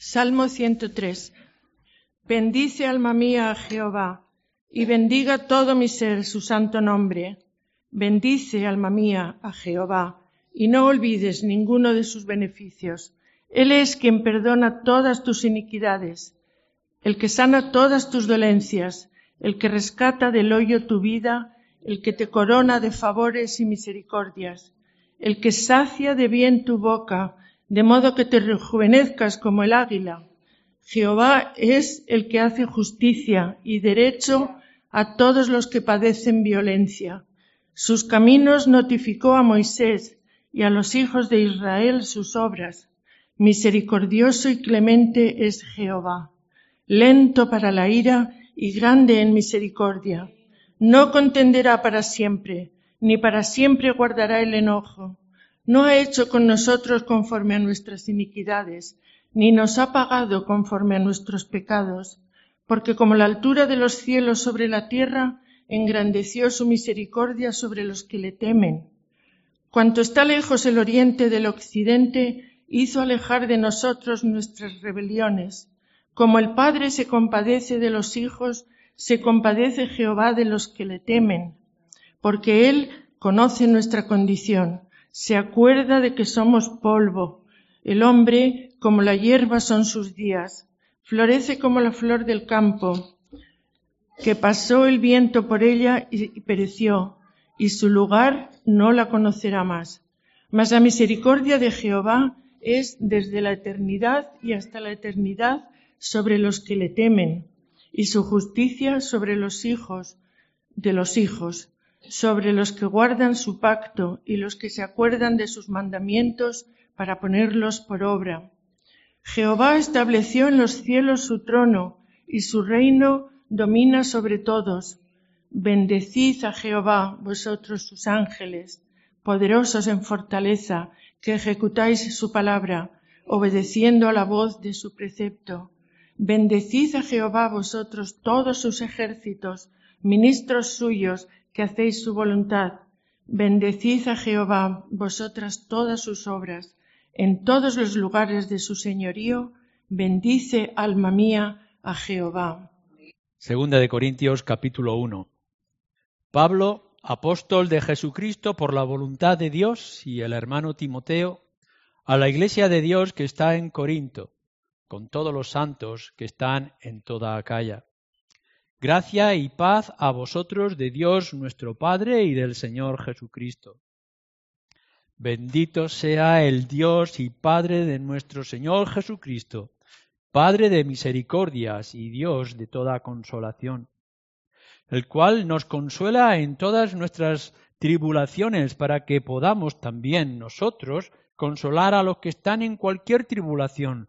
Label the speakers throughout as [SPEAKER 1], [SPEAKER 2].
[SPEAKER 1] Salmo 103. Bendice alma mía a Jehová, y bendiga todo mi ser su santo nombre. Bendice alma mía a Jehová, y no olvides ninguno de sus beneficios. Él es quien perdona todas tus iniquidades, el que sana todas tus dolencias, el que rescata del hoyo tu vida, el que te corona de favores y misericordias, el que sacia de bien tu boca, de modo que te rejuvenezcas como el águila. Jehová es el que hace justicia y derecho a todos los que padecen violencia. Sus caminos notificó a Moisés y a los hijos de Israel sus obras. Misericordioso y clemente es Jehová, lento para la ira y grande en misericordia. No contenderá para siempre, ni para siempre guardará el enojo. No ha hecho con nosotros conforme a nuestras iniquidades, ni nos ha pagado conforme a nuestros pecados, porque como la altura de los cielos sobre la tierra, engrandeció su misericordia sobre los que le temen. Cuanto está lejos el oriente del occidente, hizo alejar de nosotros nuestras rebeliones. Como el Padre se compadece de los hijos, se compadece Jehová de los que le temen, porque Él conoce nuestra condición, se acuerda de que somos polvo. El hombre, como la hierba, son sus días, florece como la flor del campo, que pasó el viento por ella y pereció, y su lugar no la conocerá más. Mas la misericordia de Jehová es desde la eternidad y hasta la eternidad sobre los que le temen, y su justicia sobre los hijos de los hijos, sobre los que guardan su pacto y los que se acuerdan de sus mandamientos para ponerlos por obra. Jehová estableció en los cielos su trono y su reino domina sobre todos. Bendecid a Jehová, vosotros sus ángeles, poderosos en fortaleza, que ejecutáis su palabra, obedeciendo a la voz de su precepto. Bendecid a Jehová vosotros todos sus ejércitos, ministros suyos, que hacéis su voluntad. Bendecid a Jehová vosotras todas sus obras, en todos los lugares de su señorío, bendice alma mía a Jehová.
[SPEAKER 2] Segunda de Corintios capítulo 1. Pablo, apóstol de Jesucristo por la voluntad de Dios y el hermano Timoteo, a la iglesia de Dios que está en Corinto con todos los santos que están en toda Acaya. Gracia y paz a vosotros de Dios nuestro Padre y del Señor Jesucristo. Bendito sea el Dios y Padre de nuestro Señor Jesucristo, Padre de misericordias y Dios de toda consolación, el cual nos consuela en todas nuestras tribulaciones para que podamos también nosotros consolar a los que están en cualquier tribulación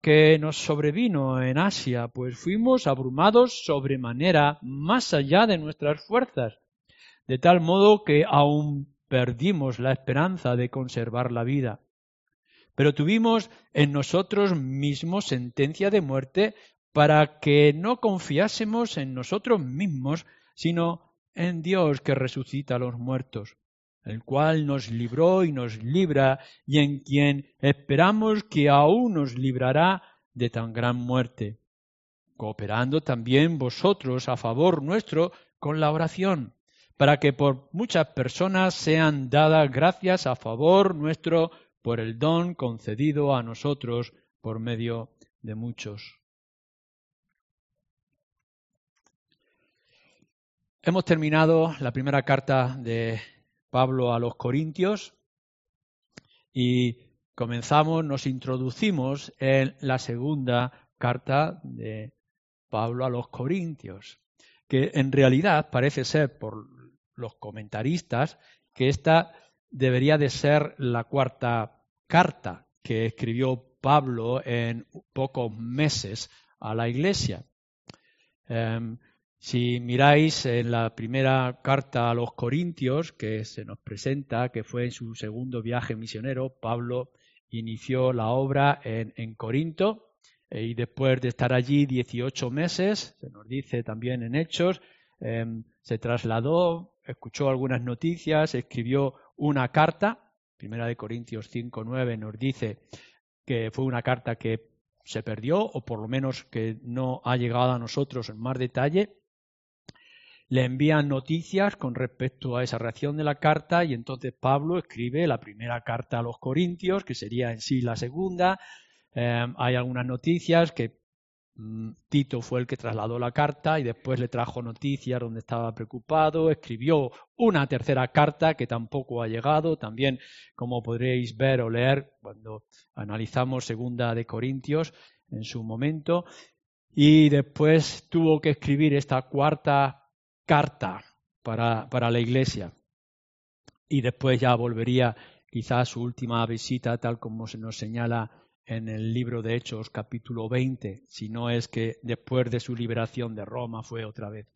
[SPEAKER 2] que nos sobrevino en Asia, pues fuimos abrumados sobremanera más allá de nuestras fuerzas, de tal modo que aún perdimos la esperanza de conservar la vida. Pero tuvimos en nosotros mismos sentencia de muerte para que no confiásemos en nosotros mismos, sino en Dios que resucita a los muertos el cual nos libró y nos libra, y en quien esperamos que aún nos librará de tan gran muerte, cooperando también vosotros a favor nuestro con la oración, para que por muchas personas sean dadas gracias a favor nuestro por el don concedido a nosotros por medio de muchos. Hemos terminado la primera carta de Pablo a los Corintios y comenzamos, nos introducimos en la segunda carta de Pablo a los Corintios, que en realidad parece ser por los comentaristas que esta debería de ser la cuarta carta que escribió Pablo en pocos meses a la iglesia. Em, si miráis en la primera carta a los Corintios, que se nos presenta, que fue en su segundo viaje misionero, Pablo inició la obra en, Corinto eh, y después de estar allí 18 meses, se nos dice también en Hechos, em, se trasladó, escuchó algunas noticias, escribió una carta, primera de Corintios 5.9 nos dice que fue una carta que se perdió o por lo menos que no ha llegado a nosotros en más detalle, le envían noticias con respecto a esa reacción de la carta y entonces Pablo escribe la primera carta a los Corintios, que sería en sí la segunda. Eh, hay algunas noticias que mm, Tito fue el que trasladó la carta y después le trajo noticias donde estaba preocupado, escribió una tercera carta que tampoco ha llegado, también como podréis ver o leer cuando analizamos segunda de Corintios en su momento, y después tuvo que escribir esta cuarta carta para, para la iglesia. Y después ya volvería quizás su última visita, tal como se nos señala en el libro de Hechos capítulo 20, si no es que después de su liberación de Roma fue otra vez.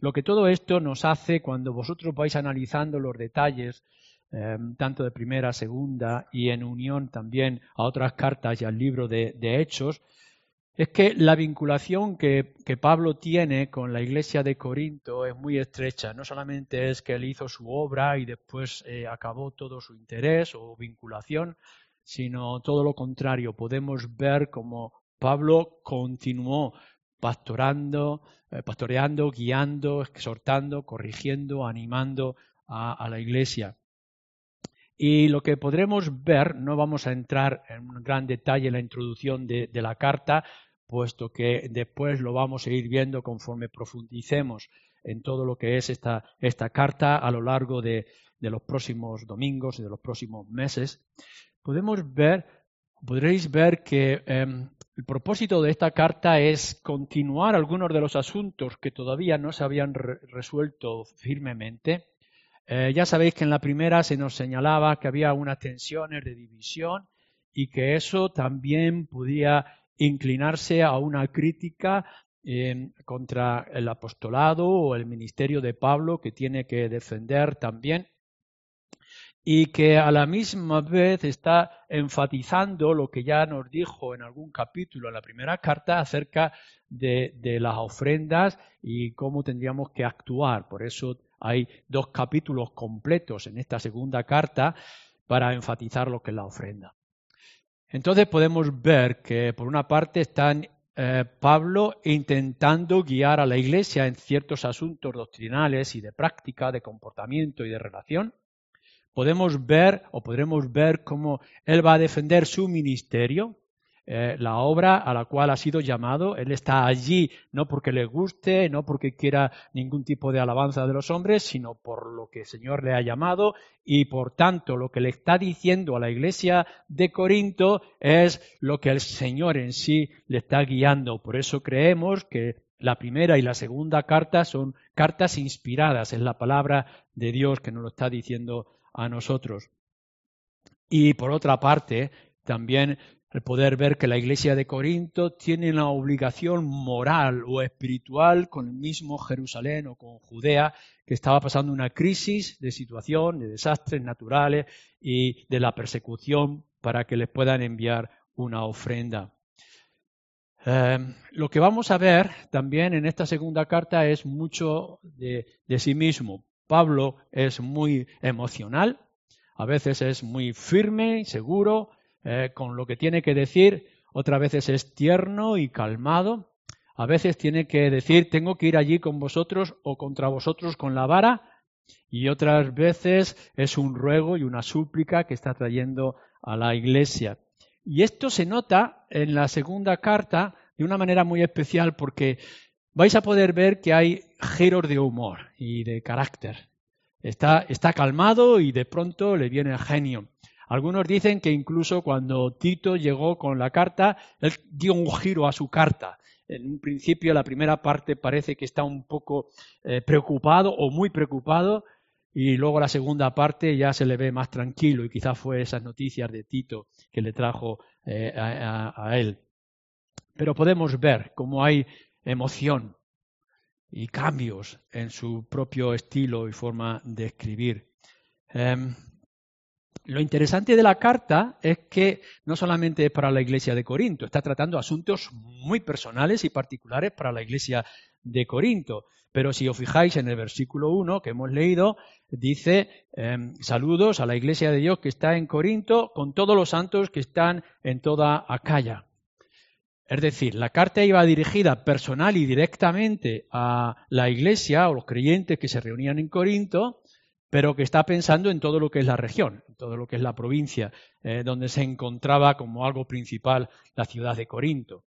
[SPEAKER 2] Lo que todo esto nos hace cuando vosotros vais analizando los detalles, eh, tanto de primera, segunda y en unión también a otras cartas y al libro de Hechos, es que la vinculación que, Pablo tiene con la iglesia de Corinto es muy estrecha. No solamente es que él hizo su obra y después eh, acabó todo su interés o vinculación, sino todo lo contrario. Podemos ver cómo Pablo continuó pastorando, eh, pastoreando, guiando, exhortando, corrigiendo, animando a, la iglesia. Y lo que podremos ver, no vamos a entrar en un gran detalle en la introducción de, la carta, puesto que después lo vamos a ir viendo conforme profundicemos en todo lo que es esta, esta carta a lo largo de, los próximos domingos y de los próximos meses, podemos ver, podréis ver que em, el propósito de esta carta es continuar algunos de los asuntos que todavía no se habían resuelto firmemente. Eh, ya sabéis que en la primera se nos señalaba que había unas tensiones de división y que eso también podía inclinarse a una crítica eh, contra el apostolado o el ministerio de Pablo que tiene que defender también y que a la misma vez está enfatizando lo que ya nos dijo en algún capítulo en la primera carta acerca de, de las ofrendas y cómo tendríamos que actuar. Por eso hay dos capítulos completos en esta segunda carta para enfatizar lo que es la ofrenda. Entonces podemos ver que por una parte están eh, Pablo intentando guiar a la Iglesia en ciertos asuntos doctrinales y de práctica, de comportamiento y de relación. Podemos ver o podremos ver cómo él va a defender su ministerio, eh, la obra a la cual ha sido llamado. Él está allí no porque le guste, no porque quiera ningún tipo de alabanza de los hombres, sino por lo que el Señor le ha llamado y por tanto lo que le está diciendo a la iglesia de Corinto es lo que el Señor en sí le está guiando. Por eso creemos que la primera y la segunda carta son cartas inspiradas en la palabra de Dios que nos lo está diciendo a nosotros. Y por otra parte, también el poder ver que la iglesia de Corinto tiene una obligación moral o espiritual con el mismo Jerusalén o con Judea, que estaba pasando una crisis de situación, de desastres naturales y de la persecución para que les puedan enviar una ofrenda. Eh, lo que vamos a ver también en esta segunda carta es mucho de, de sí mismo. Pablo es muy emocional, a veces es muy firme y seguro, eh, con lo que tiene que decir, otras veces es tierno y calmado, a veces tiene que decir tengo que ir allí con vosotros o contra vosotros con la vara, y otras veces es un ruego y una súplica que está trayendo a la iglesia. Y esto se nota en la segunda carta de una manera muy especial porque vais a poder ver que hay giros de humor y de carácter. Está, está calmado y de pronto le viene el genio. Algunos dicen que incluso cuando Tito llegó con la carta, él dio un giro a su carta. En un principio, la primera parte parece que está un poco eh, preocupado o muy preocupado, y luego la segunda parte ya se le ve más tranquilo, y quizás fue esas noticias de Tito que le trajo eh, a él. Pero podemos ver cómo hay emoción y cambios en su propio estilo y forma de escribir. Em, lo interesante de la carta es que no solamente es para la iglesia de Corinto, está tratando asuntos muy personales y particulares para la iglesia de Corinto. Pero si os fijáis en el versículo 1 que hemos leído, dice em, saludos a la iglesia de Dios que está en Corinto con todos los santos que están en toda Acaya. Es decir, la carta iba dirigida personal y directamente a la iglesia o los creyentes que se reunían en Corinto, pero que está pensando en todo lo que es la región, en todo lo que es la provincia, eh, donde se encontraba como algo principal la ciudad de Corinto.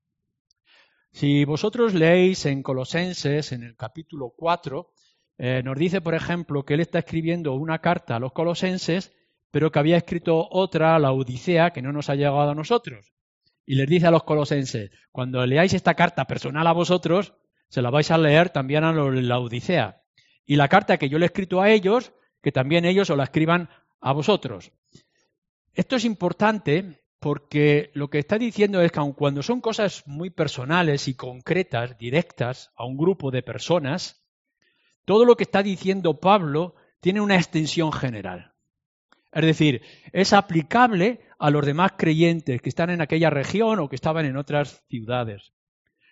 [SPEAKER 2] Si vosotros leéis en Colosenses, en el capítulo 4, eh, nos dice, por ejemplo, que él está escribiendo una carta a los colosenses, pero que había escrito otra, la Odisea, que no nos ha llegado a nosotros y les dice a los colosenses, cuando leáis esta carta personal a vosotros, se la vais a leer también a la Odisea. Y la carta que yo le he escrito a ellos, que también ellos os la escriban a vosotros. Esto es importante porque lo que está diciendo es que aun cuando son cosas muy personales y concretas, directas a un grupo de personas, todo lo que está diciendo Pablo tiene una extensión general. Es decir, es aplicable a los demás creyentes que están en aquella región o que estaban en otras ciudades.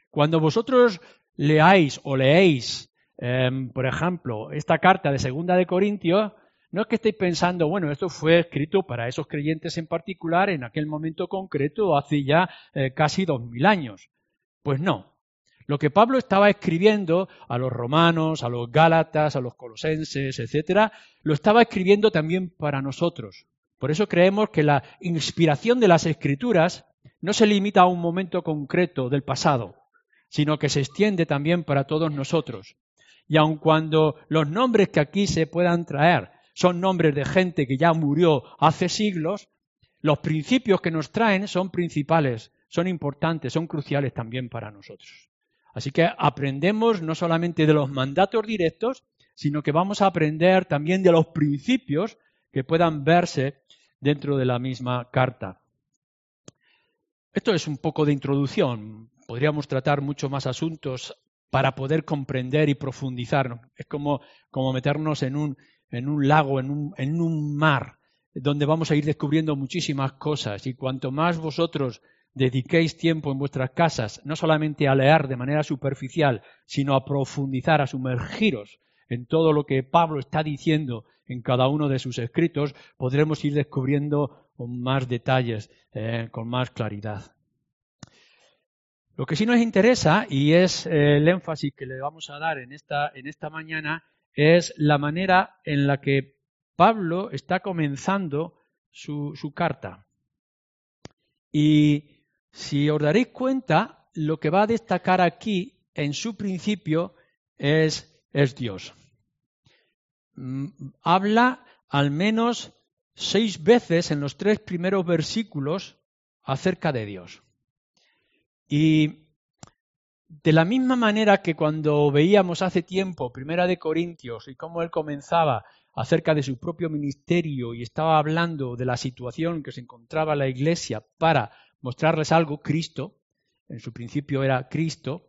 [SPEAKER 2] Cuando vosotros leáis o leéis, em, por ejemplo, esta carta de Segunda de Corintios, no es que estéis pensando, bueno, esto fue escrito para esos creyentes en particular en aquel momento concreto, hace ya eh, casi dos mil años. Pues no. Lo que Pablo estaba escribiendo a los romanos, a los gálatas, a los colosenses, etcétera, lo estaba escribiendo también para nosotros. Por eso creemos que la inspiración de las escrituras no se limita a un momento concreto del pasado, sino que se extiende también para todos nosotros. Y aun cuando los nombres que aquí se puedan traer son nombres de gente que ya murió hace siglos, los principios que nos traen son principales, son importantes, son cruciales también para nosotros. Así que aprendemos no solamente de los mandatos directos, sino que vamos a aprender también de los principios que puedan verse dentro de la misma carta. Esto es un poco de introducción. Podríamos tratar mucho más asuntos para poder comprender y profundizar. Es como, meternos en un, en un lago, en un, en un mar, donde vamos a ir descubriendo muchísimas cosas. Y cuanto más vosotros dediquéis tiempo en vuestras casas, no solamente a leer de manera superficial, sino a profundizar, a sumergiros en todo lo que Pablo está diciendo en cada uno de sus escritos, podremos ir descubriendo con más detalles, eh, con más claridad. Lo que sí nos interesa, y es eh, el énfasis que le vamos a dar en esta, en esta mañana, es la manera en la que Pablo está comenzando su, su carta. Y si os daréis cuenta, lo que va a destacar aquí en su principio es, es Dios. Mm, habla al menos seis veces en los tres primeros versículos acerca de Dios. Y de la misma manera que cuando veíamos hace tiempo Primera de Corintios y cómo él comenzaba acerca de su propio ministerio y estaba hablando de la situación que se encontraba la iglesia para mostrarles algo, Cristo, en su principio era Cristo,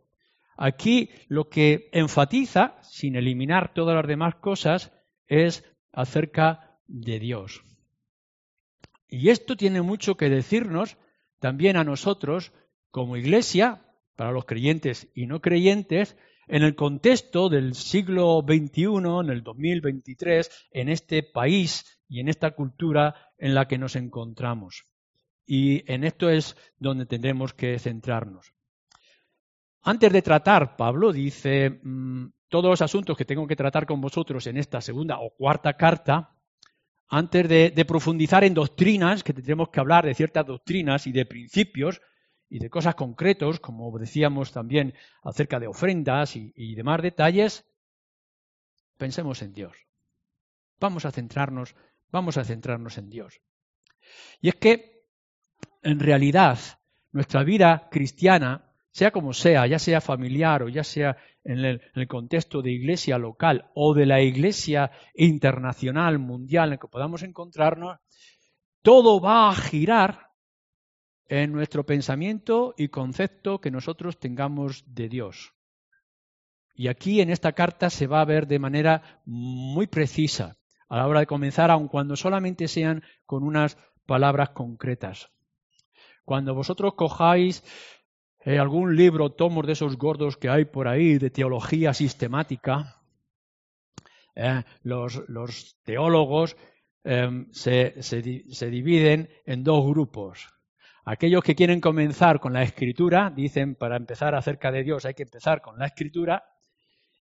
[SPEAKER 2] aquí lo que enfatiza, sin eliminar todas las demás cosas, es acerca de Dios. Y esto tiene mucho que decirnos también a nosotros como iglesia, para los creyentes y no creyentes, en el contexto del siglo XXI, en el 2023, en este país y en esta cultura en la que nos encontramos. Y en esto es donde tendremos que centrarnos. Antes de tratar, Pablo dice mm, todos los asuntos que tengo que tratar con vosotros en esta segunda o cuarta carta, antes de, profundizar en doctrinas, que tendremos que hablar de ciertas doctrinas y de principios y de cosas concretos, como decíamos también acerca de ofrendas y, demás detalles, pensemos en Dios. Vamos a centrarnos, vamos a centrarnos en Dios. Y es que, en realidad, nuestra vida cristiana, sea como sea, ya sea familiar o ya sea en el, contexto de iglesia local o de la iglesia internacional, mundial en que podamos encontrarnos, todo va a girar en nuestro pensamiento y concepto que nosotros tengamos de Dios. Y aquí en esta carta se va a ver de manera muy precisa a la hora de comenzar, aun cuando solamente sean con unas palabras concretas. Cuando vosotros cojáis eh, algún libro, tomos de esos gordos que hay por ahí de teología sistemática, eh, los, teólogos se, se dividen en dos grupos. Aquellos que quieren comenzar con la escritura, dicen para empezar acerca de Dios hay que empezar con la escritura,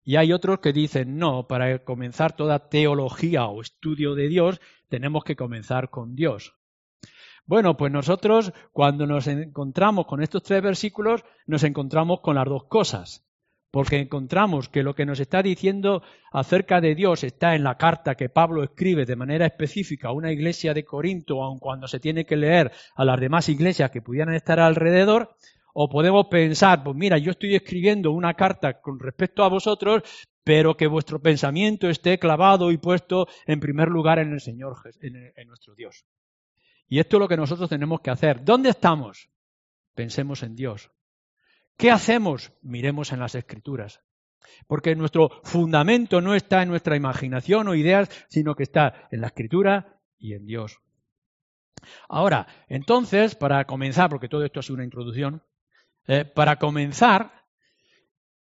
[SPEAKER 2] y hay otros que dicen, no, para comenzar toda teología o estudio de Dios, tenemos que comenzar con Dios. Bueno, pues nosotros cuando nos encontramos con estos tres versículos, nos encontramos con las dos cosas, porque encontramos que lo que nos está diciendo acerca de Dios está en la carta que Pablo escribe de manera específica a una iglesia de Corinto, aun cuando se tiene que leer a las demás iglesias que pudieran estar alrededor, o podemos pensar, pues mira, yo estoy escribiendo una carta con respecto a vosotros, pero que vuestro pensamiento esté clavado y puesto en primer lugar en el Señor, en, nuestro Dios. Y esto es lo que nosotros tenemos que hacer. ¿Dónde estamos? Pensemos en Dios. ¿Qué hacemos? Miremos en las Escrituras. Porque nuestro fundamento no está en nuestra imaginación o ideas, sino que está en la Escritura y en Dios. Ahora, entonces, para comenzar, porque todo esto es una introducción, eh, para comenzar,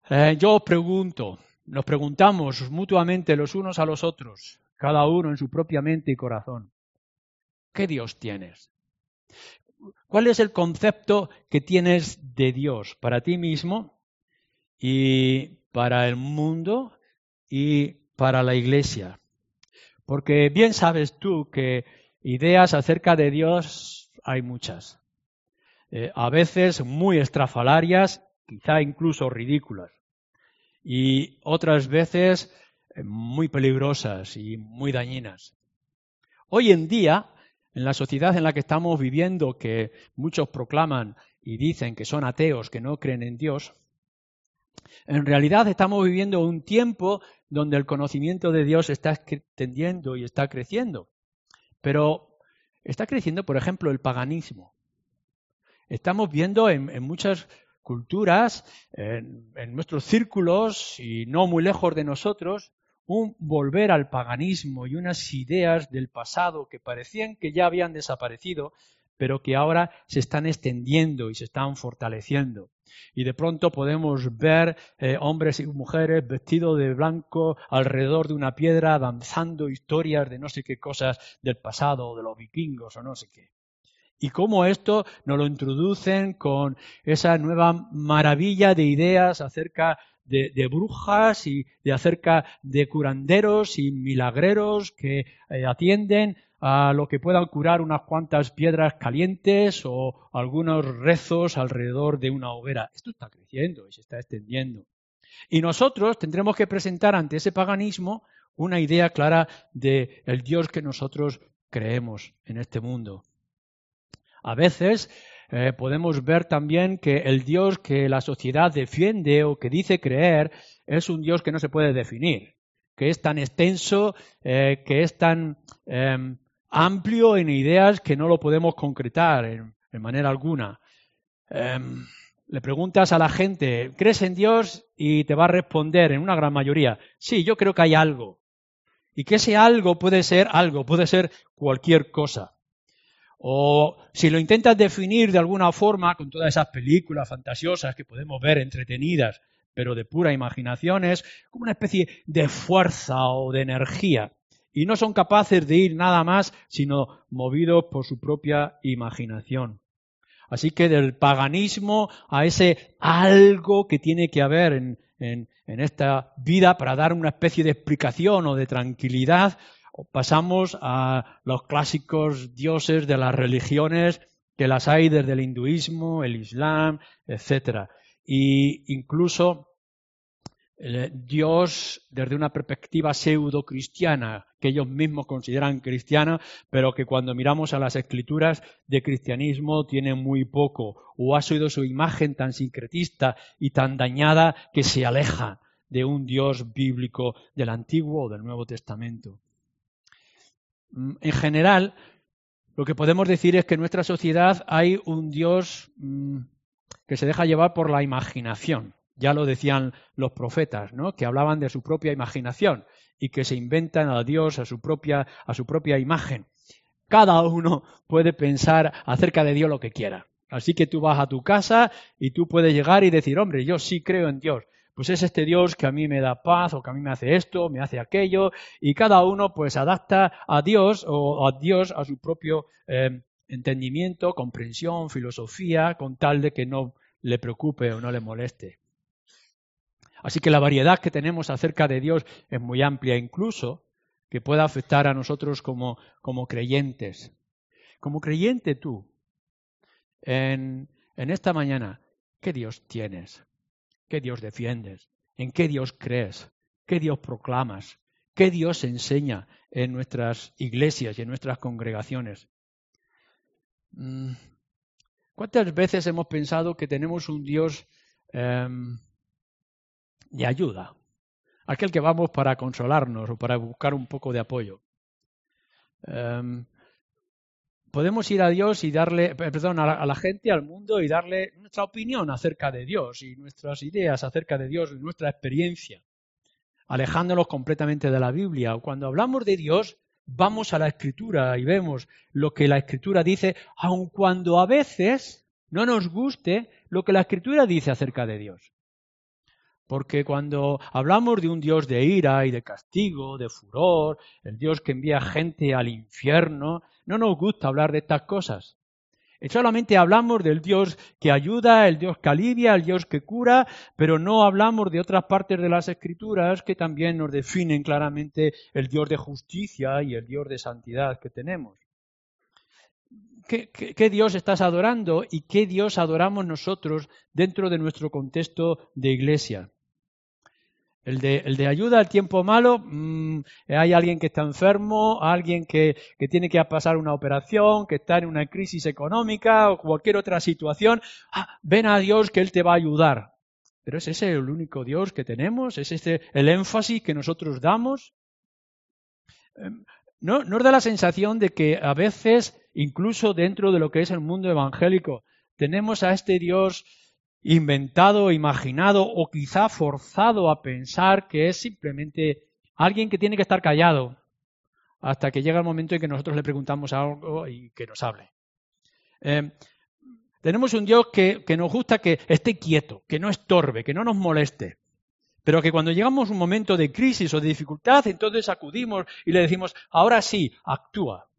[SPEAKER 2] eh, yo os pregunto, nos preguntamos mutuamente los unos a los otros, cada uno en su propia mente y corazón, ¿qué Dios tienes? ¿Cuál es el concepto que tienes de Dios para ti mismo y para el mundo y para la iglesia? Porque bien sabes tú que ideas acerca de Dios hay muchas. Eh, a veces muy estrafalarias, quizá incluso ridículas, y otras veces eh, muy peligrosas y muy dañinas. Hoy en día, en la sociedad en la que estamos viviendo, que muchos proclaman y dicen que son ateos, que no creen en Dios, en realidad estamos viviendo un tiempo donde el conocimiento de Dios está extendiendo y está creciendo. Pero está creciendo, por ejemplo, el paganismo. Estamos viendo en, muchas culturas, en, nuestros círculos y no muy lejos de nosotros, un volver al paganismo y unas ideas del pasado que parecían que ya habían desaparecido, pero que ahora se están extendiendo y se están fortaleciendo. Y de pronto podemos ver eh, hombres y mujeres vestidos de blanco alrededor de una piedra, danzando historias de no sé qué cosas del pasado, de los vikingos o no sé qué y cómo esto nos lo introducen con esa nueva maravilla de ideas acerca de, brujas y de acerca de curanderos y milagreros que eh, atienden a lo que puedan curar unas cuantas piedras calientes o algunos rezos alrededor de una hoguera. Esto está creciendo y se está extendiendo. Y nosotros tendremos que presentar ante ese paganismo una idea clara del el Dios que nosotros creemos en este mundo. A veces eh, podemos ver también que el Dios que la sociedad defiende o que dice creer es un Dios que no se puede definir, que es tan extenso, eh, que es tan em, amplio en ideas que no lo podemos concretar en, manera alguna. Em, le preguntas a la gente, ¿crees en Dios? Y te va a responder en una gran mayoría, sí, yo creo que hay algo. Y que ese algo puede ser algo, puede ser cualquier cosa. O si lo intentas definir de alguna forma con todas esas películas fantasiosas que podemos ver entretenidas, pero de pura imaginación, es como una especie de fuerza o de energía. Y no son capaces de ir nada más sino movidos por su propia imaginación. Así que del paganismo a ese algo que tiene que haber en, en, esta vida para dar una especie de explicación o de tranquilidad, pasamos a los clásicos dioses de las religiones que las hay desde el hinduismo, el islam, etc. Y incluso Dios desde una perspectiva pseudo-cristiana, que ellos mismos consideran cristiana, pero que cuando miramos a las escrituras de cristianismo tiene muy poco, o ha sido su imagen tan sincretista y tan dañada que se aleja de un Dios bíblico del Antiguo o del Nuevo Testamento. Mm, en general, lo que podemos decir es que en nuestra sociedad hay un Dios mm, que se deja llevar por la imaginación ya lo decían los profetas, ¿no? que hablaban de su propia imaginación y que se inventan a Dios a su propia, a su propia imagen. Cada uno puede pensar acerca de Dios lo que quiera. Así que tú vas a tu casa y tú puedes llegar y decir, hombre, yo sí creo en Dios. Pues es este Dios que a mí me da paz o que a mí me hace esto, me hace aquello, y cada uno pues adapta a Dios o a Dios a su propio eh, entendimiento, comprensión, filosofía, con tal de que no le preocupe o no le moleste. Así que la variedad que tenemos acerca de Dios es muy amplia, incluso que pueda afectar a nosotros como, como creyentes. Como creyente tú, en, en esta mañana, ¿qué Dios tienes? ¿Qué Dios defiendes? ¿En qué Dios crees? ¿Qué Dios proclamas? ¿Qué Dios enseña en nuestras iglesias y en nuestras congregaciones? Mm, ¿Cuántas veces hemos pensado que tenemos un Dios em, de ayuda, aquel que vamos para consolarnos o para buscar un poco de apoyo. Em, podemos ir a Dios y darle, eh, perdón, a la, gente, al mundo y darle nuestra opinión acerca de Dios y nuestras ideas acerca de Dios y nuestra experiencia, alejándonos completamente de la Biblia. Cuando hablamos de Dios, vamos a la Escritura y vemos lo que la Escritura dice, aun cuando a veces no nos guste lo que la Escritura dice acerca de Dios. Porque cuando hablamos de un Dios de ira y de castigo, de furor, el Dios que envía gente al infierno, no nos gusta hablar de estas cosas. Solamente hablamos del Dios que ayuda, el Dios que alivia, el Dios que cura, pero no hablamos de otras partes de las Escrituras que también nos definen claramente el Dios de justicia y el Dios de santidad que tenemos. ¿Qué, qué, Dios estás adorando y qué Dios adoramos nosotros dentro de nuestro contexto de iglesia? El de, ayuda al tiempo malo, mm, hay alguien que está enfermo, alguien que, tiene que pasar una operación, que está en una crisis económica o cualquier otra situación. Ah, ven a Dios que Él te va a ayudar. Pero ¿es ese el único Dios que tenemos? ¿Es ese el énfasis que nosotros damos? Em, ¿No, ¿Nos da la sensación de que a veces, incluso dentro de lo que es el mundo evangélico, tenemos a este Dios inventado, imaginado o quizá forzado a pensar que es simplemente alguien que tiene que estar callado hasta que llega el momento en que nosotros le preguntamos algo y que nos hable. Eh, tenemos un Dios que, nos gusta que esté quieto, que no estorbe, que no nos moleste. Pero que cuando llegamos a un momento de crisis o de dificultad, entonces acudimos y le decimos, ahora sí, actúa.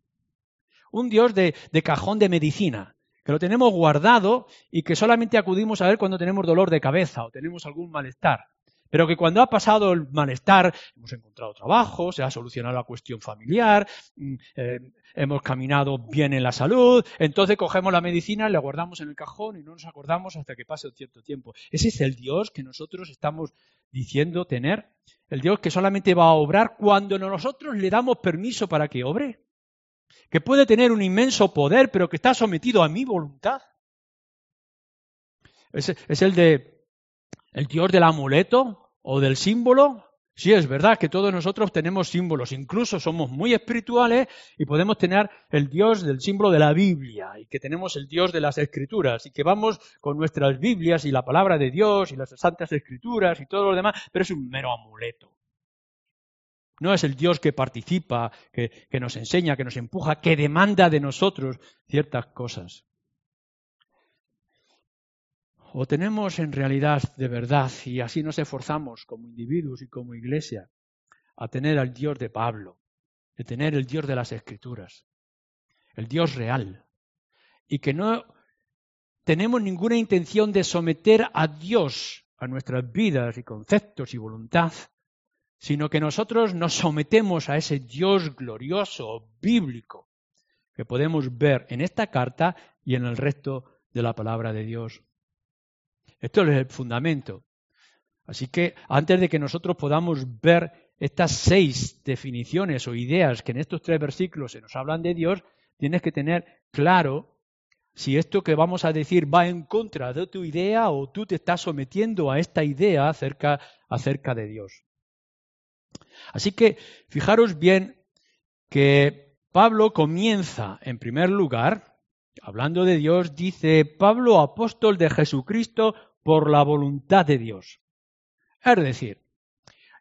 [SPEAKER 2] Un Dios de cajón de medicina, que lo tenemos guardado y que solamente acudimos a él cuando tenemos dolor de cabeza o tenemos algún malestar. Pero que cuando ha pasado el malestar, hemos encontrado trabajo, se ha solucionado la cuestión familiar, mm, eh, hemos caminado bien en la salud, entonces cogemos la medicina, la guardamos en el cajón y no nos acordamos hasta que pase un cierto tiempo. Ese es el Dios que nosotros estamos diciendo tener, el Dios que solamente va a obrar cuando nosotros le damos permiso para que obre que puede tener un inmenso poder, pero que está sometido a mi voluntad. Es, el de el Dios del amuleto o del símbolo. Sí, es verdad que todos nosotros tenemos símbolos, incluso somos muy espirituales y podemos tener el Dios del símbolo de la Biblia y que tenemos el Dios de las Escrituras y que vamos con nuestras Biblias y la palabra de Dios y las Santas Escrituras y todo lo demás, pero es un mero amuleto. No es el Dios que participa, que, nos enseña, que nos empuja, que demanda de nosotros ciertas cosas. O tenemos en realidad de verdad, y así nos esforzamos como individuos y como iglesia, a tener al Dios de Pablo, de tener el Dios de las Escrituras, el Dios real, y que no tenemos ninguna intención de someter a Dios a nuestras vidas y conceptos y voluntad, sino que nosotros nos sometemos a ese Dios glorioso, bíblico, que podemos ver en esta carta y en el resto de la palabra de Dios. Esto es el fundamento. Así que antes de que nosotros podamos ver estas seis definiciones o ideas que en estos tres versículos se nos hablan de Dios, tienes que tener claro si esto que vamos a decir va en contra de tu idea o tú te estás sometiendo a esta idea acerca, de Dios. Así que fijaros bien que Pablo comienza, en primer lugar, hablando de Dios, dice Pablo, apóstol de Jesucristo por la voluntad de Dios. Es decir,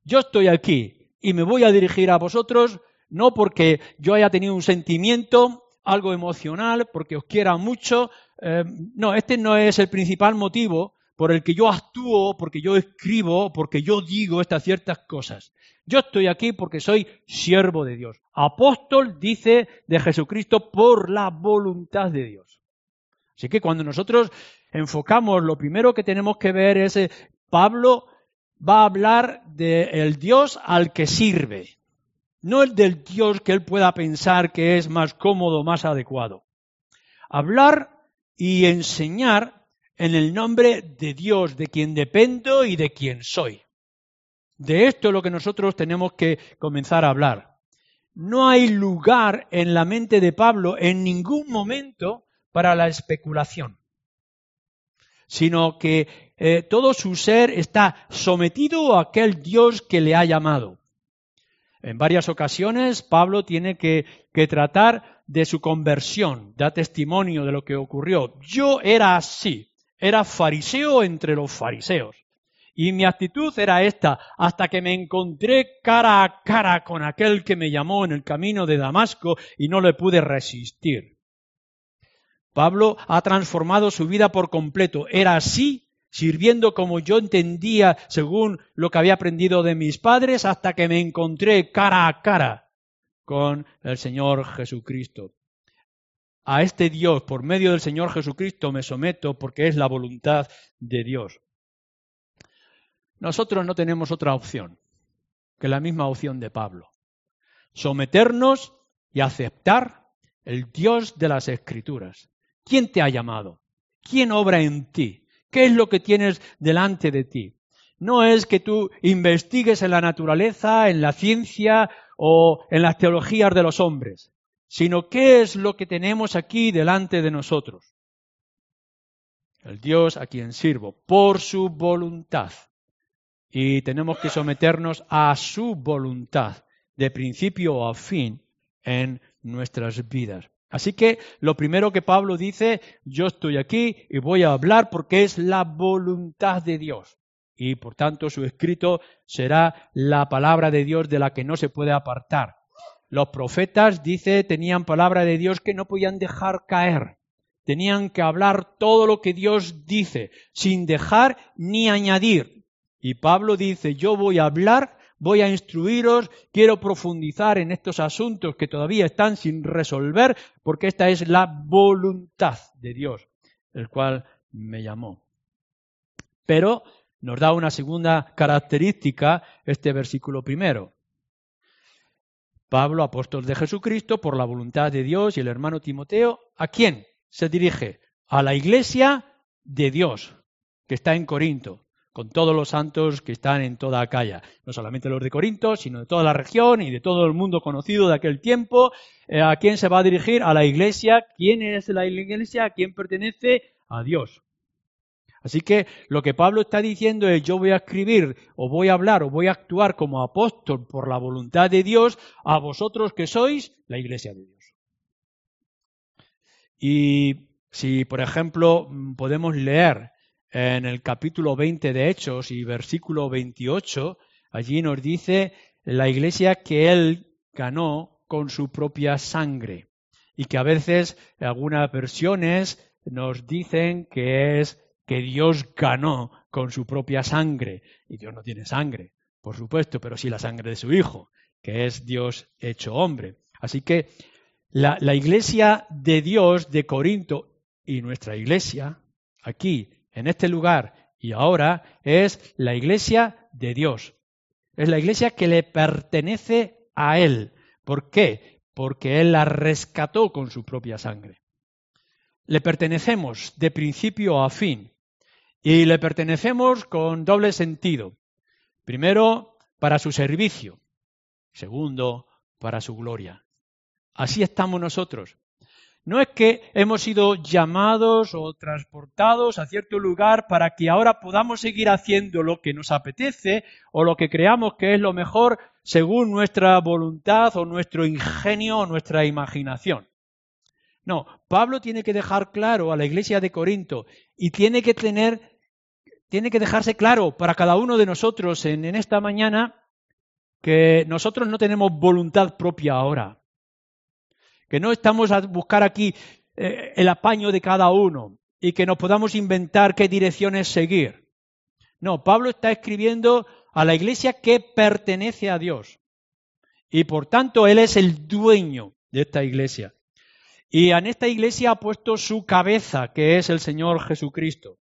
[SPEAKER 2] yo estoy aquí y me voy a dirigir a vosotros no porque yo haya tenido un sentimiento, algo emocional, porque os quiera mucho. Eh, no, este no es el principal motivo por el que yo actúo, porque yo escribo, porque yo digo estas ciertas cosas. Yo estoy aquí porque soy siervo de Dios. Apóstol, dice, de Jesucristo por la voluntad de Dios. Así que cuando nosotros enfocamos, lo primero que tenemos que ver es, eh, Pablo va a hablar del Dios al que sirve, no el del Dios que él pueda pensar que es más cómodo, más adecuado. Hablar y enseñar en el nombre de Dios, de quien dependo y de quien soy. De esto es lo que nosotros tenemos que comenzar a hablar. No hay lugar en la mente de Pablo en ningún momento para la especulación, sino que eh, todo su ser está sometido a aquel Dios que le ha llamado. En varias ocasiones Pablo tiene que, que tratar de su conversión, da testimonio de lo que ocurrió. Yo era así, era fariseo entre los fariseos. Y mi actitud era esta, hasta que me encontré cara a cara con aquel que me llamó en el camino de Damasco y no le pude resistir. Pablo ha transformado su vida por completo. Era así, sirviendo como yo entendía según lo que había aprendido de mis padres, hasta que me encontré cara a cara con el Señor Jesucristo. A este Dios, por medio del Señor Jesucristo, me someto porque es la voluntad de Dios. Nosotros no tenemos otra opción que la misma opción de Pablo. Someternos y aceptar el Dios de las Escrituras. ¿Quién te ha llamado? ¿Quién obra en ti? ¿Qué es lo que tienes delante de ti? No es que tú investigues en la naturaleza, en la ciencia o en las teologías de los hombres, sino qué es lo que tenemos aquí delante de nosotros. El Dios a quien sirvo, por su voluntad y tenemos que someternos a su voluntad, de principio a fin, en nuestras vidas. Así que lo primero que Pablo dice, yo estoy aquí y voy a hablar porque es la voluntad de Dios. Y por tanto su escrito será la palabra de Dios de la que no se puede apartar. Los profetas, dice, tenían palabra de Dios que no podían dejar caer. Tenían que hablar todo lo que Dios dice, sin dejar ni añadir. Y Pablo dice, yo voy a hablar, voy a instruiros, quiero profundizar en estos asuntos que todavía están sin resolver, porque esta es la voluntad de Dios, el cual me llamó. Pero nos da una segunda característica este versículo primero. Pablo, apóstol de Jesucristo, por la voluntad de Dios y el hermano Timoteo, ¿a quién se dirige? A la iglesia de Dios, que está en Corinto con todos los santos que están en toda Acaya, no solamente los de Corinto, sino de toda la región y de todo el mundo conocido de aquel tiempo. Eh, ¿A quién se va a dirigir? A la iglesia. ¿Quién es la iglesia? ¿A quién pertenece? A Dios. Así que lo que Pablo está diciendo es yo voy a escribir o voy a hablar o voy a actuar como apóstol por la voluntad de Dios a vosotros que sois la iglesia de Dios. Y si, por ejemplo, podemos leer en el capítulo 20 de Hechos y versículo 28, allí nos dice la iglesia que él ganó con su propia sangre y que a veces algunas versiones nos dicen que es que Dios ganó con su propia sangre. Y Dios no tiene sangre, por supuesto, pero sí la sangre de su Hijo, que es Dios hecho hombre. Así que la, iglesia de Dios de Corinto y nuestra iglesia aquí en este lugar y ahora es la iglesia de Dios. Es la iglesia que le pertenece a Él. ¿Por qué? Porque Él la rescató con su propia sangre. Le pertenecemos de principio a fin. Y le pertenecemos con doble sentido. Primero, para su servicio. Segundo, para su gloria. Así estamos nosotros. No es que hemos sido llamados o transportados a cierto lugar para que ahora podamos seguir haciendo lo que nos apetece o lo que creamos que es lo mejor según nuestra voluntad o nuestro ingenio o nuestra imaginación. No, Pablo tiene que dejar claro a la iglesia de Corinto y tiene que tener, tiene que dejarse claro para cada uno de nosotros en, esta mañana que nosotros no tenemos voluntad propia ahora que no estamos a buscar aquí eh, el apaño de cada uno y que nos podamos inventar qué direcciones seguir. No, Pablo está escribiendo a la iglesia que pertenece a Dios. Y por tanto, Él es el dueño de esta iglesia. Y en esta iglesia ha puesto su cabeza, que es el Señor Jesucristo.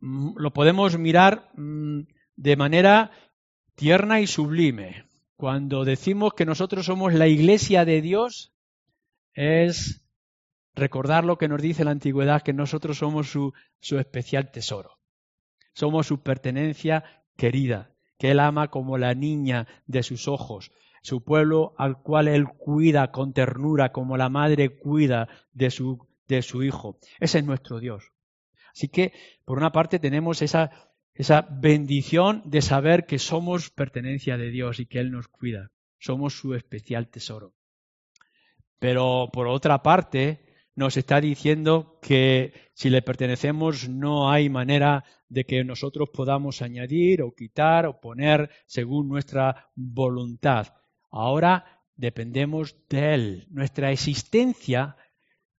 [SPEAKER 2] Mm, lo podemos mirar mm, de manera tierna y sublime. Cuando decimos que nosotros somos la iglesia de Dios, es recordar lo que nos dice la antigüedad, que nosotros somos su, su especial tesoro. Somos su pertenencia querida, que Él ama como la niña de sus ojos, su pueblo al cual Él cuida con ternura, como la madre cuida de su, de su hijo. Ese es nuestro Dios. Así que, por una parte, tenemos esa esa bendición de saber que somos pertenencia de Dios y que Él nos cuida. Somos su especial tesoro. Pero por otra parte, nos está diciendo que si le pertenecemos no hay manera de que nosotros podamos añadir o quitar o poner según nuestra voluntad. Ahora dependemos de Él. Nuestra existencia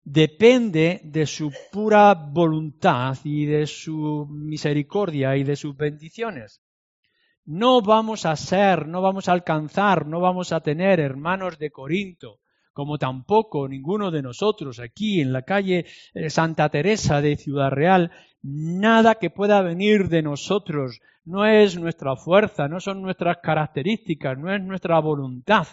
[SPEAKER 2] depende de su pura voluntad y de su misericordia y de sus bendiciones. No vamos a ser, no vamos a alcanzar, no vamos a tener hermanos de Corinto, como tampoco ninguno de nosotros aquí en la calle eh, Santa Teresa de Ciudad Real, nada que pueda venir de nosotros, no es nuestra fuerza, no son nuestras características, no es nuestra voluntad.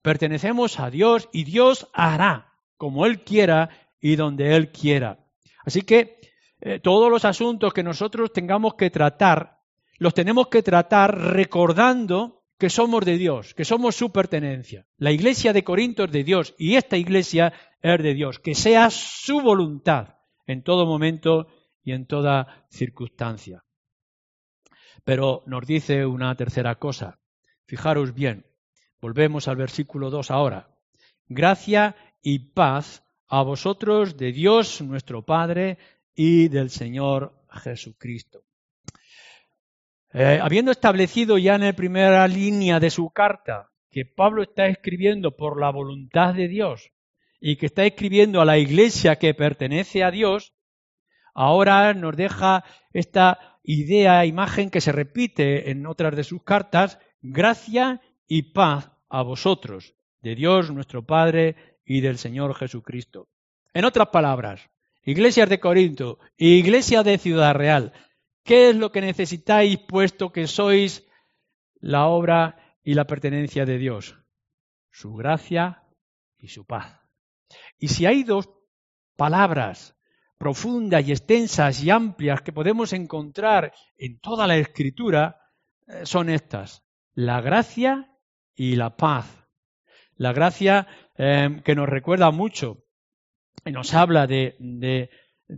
[SPEAKER 2] Pertenecemos a Dios y Dios hará como Él quiera y donde Él quiera. Así que eh, todos los asuntos que nosotros tengamos que tratar, los tenemos que tratar recordando que somos de Dios, que somos su pertenencia. La iglesia de Corinto es de Dios y esta iglesia es de Dios. Que sea su voluntad en todo momento y en toda circunstancia. Pero nos dice una tercera cosa. Fijaros bien, volvemos al versículo 2 ahora. Gracia y paz a vosotros de Dios nuestro Padre y del Señor Jesucristo. Eh, habiendo establecido ya en la primera línea de su carta que Pablo está escribiendo por la voluntad de Dios y que está escribiendo a la iglesia que pertenece a Dios, ahora nos deja esta idea, imagen que se repite en otras de sus cartas, gracia y paz a vosotros, de Dios nuestro Padre y del Señor Jesucristo. En otras palabras, iglesias de Corinto iglesia de Ciudad Real, ¿qué es lo que necesitáis puesto que sois la obra y la pertenencia de Dios? Su gracia y su paz. Y si hay dos palabras profundas y extensas y amplias que podemos encontrar en toda la escritura, eh, son estas, la gracia y la paz. La gracia Em, que nos recuerda mucho y nos habla de,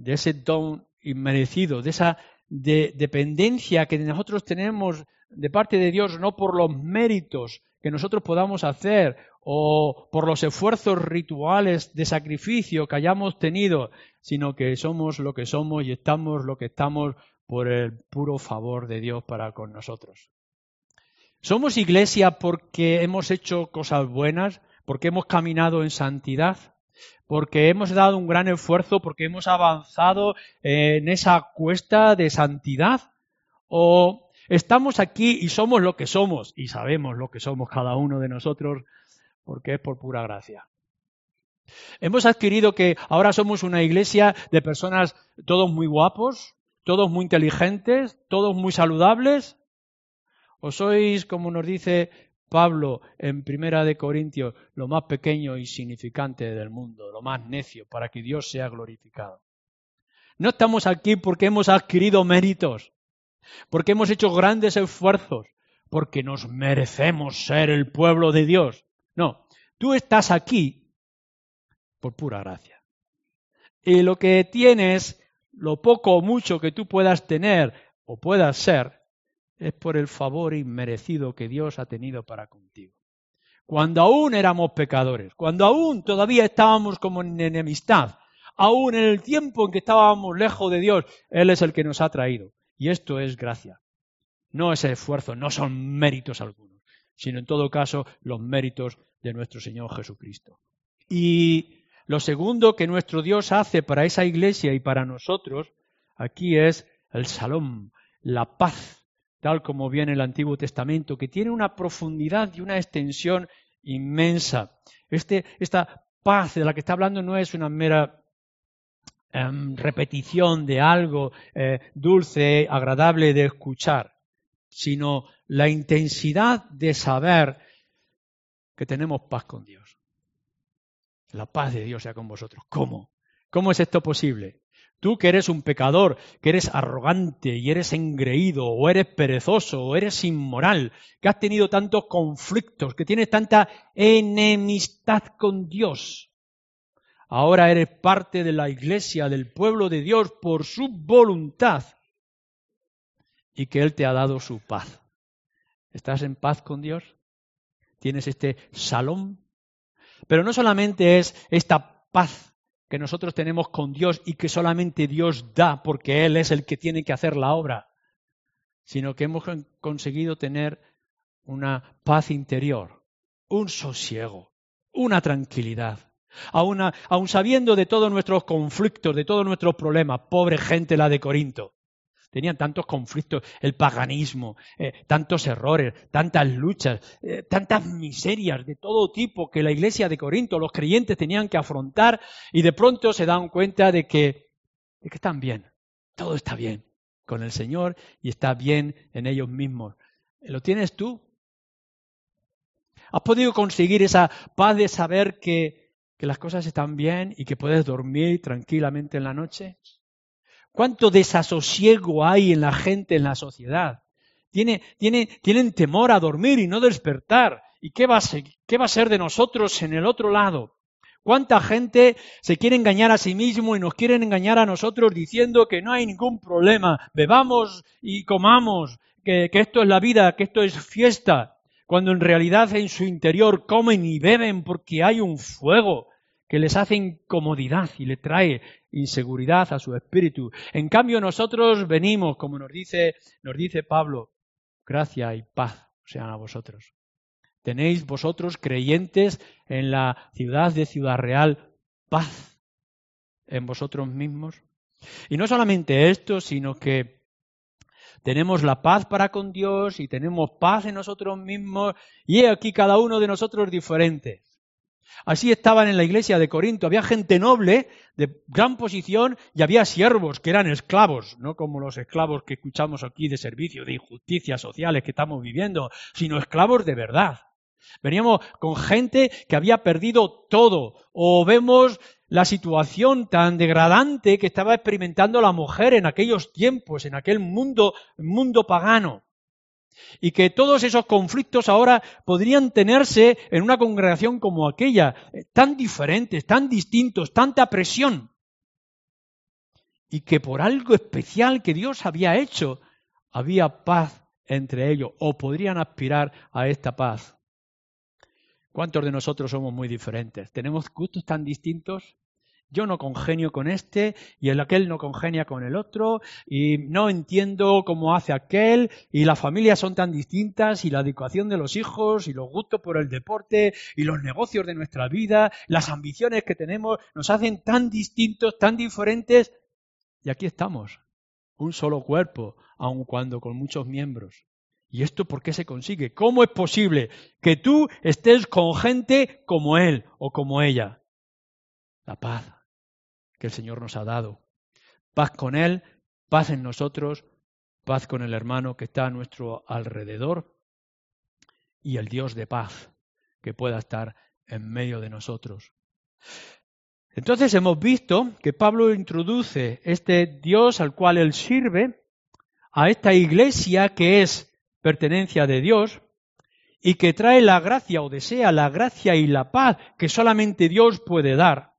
[SPEAKER 2] ese don inmerecido, de esa dependencia que nosotros tenemos de parte de Dios, no por los méritos que nosotros podamos hacer o por los esfuerzos rituales de sacrificio que hayamos tenido, sino que somos lo que somos y estamos lo que estamos por el puro favor de Dios para con nosotros. Somos iglesia porque hemos hecho cosas buenas, porque hemos caminado en santidad, porque hemos dado un gran esfuerzo, porque hemos avanzado en esa cuesta de santidad, o estamos aquí y somos lo que somos, y sabemos lo que somos cada uno de nosotros, porque es por pura gracia. Hemos adquirido que ahora somos una iglesia de personas todos muy guapos, todos muy inteligentes, todos muy saludables. ¿O sois, como nos dice Pablo en Primera de Corintios, lo más pequeño y significante del mundo, lo más necio, para que Dios sea glorificado. No estamos aquí porque hemos adquirido méritos, porque hemos hecho grandes esfuerzos, porque nos merecemos ser el pueblo de Dios. No, tú estás aquí por pura gracia. Y lo que tienes, lo poco o mucho que tú puedas tener o puedas ser, es por el favor inmerecido que Dios ha tenido para contigo. Cuando aún éramos pecadores, cuando aún todavía estábamos como en enemistad, aún en el tiempo en que estábamos lejos de Dios, Él es el que nos ha traído. Y esto es gracia. No es esfuerzo, no son méritos algunos, sino en todo caso los méritos de nuestro Señor Jesucristo. Y lo segundo que nuestro Dios hace para esa iglesia y para nosotros aquí es el salón, la paz, tal como viene el Antiguo Testamento, que tiene una profundidad y una extensión inmensa. Este, esta paz de la que está hablando no es una mera Em, repetición de algo eh, dulce, agradable de escuchar, sino la intensidad de saber que tenemos paz con Dios. La paz de Dios sea con vosotros. ¿Cómo? ¿Cómo es esto posible? Tú que eres un pecador, que eres arrogante y eres engreído, o eres perezoso, o eres inmoral, que has tenido tantos conflictos, que tienes tanta enemistad con Dios, Ahora eres parte de la iglesia, del pueblo de Dios por su voluntad y que Él te ha dado su paz. ¿Estás en paz con Dios? ¿Tienes este salón? Pero no solamente es esta paz que nosotros tenemos con Dios y que solamente Dios da porque Él es el que tiene que hacer la obra, sino que hemos conseguido tener una paz interior, un sosiego, una tranquilidad aun, sabiendo de todos nuestros conflictos, de todos nuestros problemas, pobre gente la de Corinto. Tenían tantos conflictos, el paganismo, eh, tantos errores, tantas luchas, eh, tantas miserias de todo tipo que la iglesia de Corinto, los creyentes tenían que afrontar y de pronto se dan cuenta de que, de que están bien, todo está bien con el Señor y está bien en ellos mismos. ¿Lo tienes tú? ¿Has podido conseguir esa paz de saber que que las cosas están bien y que puedes dormir tranquilamente en la noche? ¿Cuánto desasosiego hay en la gente, en la sociedad? Tiene, tiene, tienen temor a dormir y no despertar. ¿Y qué va, a ser, qué va a ser de nosotros en el otro lado? ¿Cuánta gente se quiere engañar a sí mismo y nos quieren engañar a nosotros diciendo que no hay ningún problema, bebamos y comamos, que, que esto es la vida, que esto es fiesta? cuando en realidad en su interior comen y beben porque hay un fuego que les hace incomodidad y le trae inseguridad a su espíritu. En cambio nosotros venimos, como nos dice, nos dice Pablo, gracia y paz sean a vosotros. Tenéis vosotros creyentes en la ciudad de Ciudad Real paz en vosotros mismos. Y no solamente esto, sino que tenemos la paz para con Dios y tenemos paz en nosotros mismos y aquí cada uno de nosotros diferente. Así estaban en la iglesia de Corinto. Había gente noble, de gran posición, y había siervos que eran esclavos, no como los esclavos que escuchamos aquí de servicio, de injusticias sociales que estamos viviendo, sino esclavos de verdad. Veníamos con gente que había perdido todo, o vemos la situación tan degradante que estaba experimentando la mujer en aquellos tiempos, en aquel mundo, mundo pagano. Y que todos esos conflictos ahora podrían tenerse en una congregación como aquella, eh, tan diferentes, tan distintos, tanta presión. Y que por algo especial que Dios había hecho, había paz entre ellos, o podrían aspirar a esta paz. ¿Cuántos de nosotros somos muy diferentes? ¿Tenemos gustos tan distintos? Yo no congenio con este y el aquel no congenia con el otro y no entiendo cómo hace aquel y las familias son tan distintas y la educación de los hijos y los gustos por el deporte y los negocios de nuestra vida, las ambiciones que tenemos nos hacen tan distintos, tan diferentes y aquí estamos, un solo cuerpo, aun cuando con muchos miembros. ¿Y esto por qué se consigue? ¿Cómo es posible que tú estés con gente como él o como ella? La paz que el Señor nos ha dado. Paz con él, paz en nosotros, paz con el hermano que está a nuestro alrededor y el Dios de paz que pueda estar en medio de nosotros. Entonces hemos visto que Pablo introduce este Dios al cual él sirve a esta iglesia que es pertenencia de Dios y que trae la gracia o desea la gracia y la paz que solamente Dios puede dar.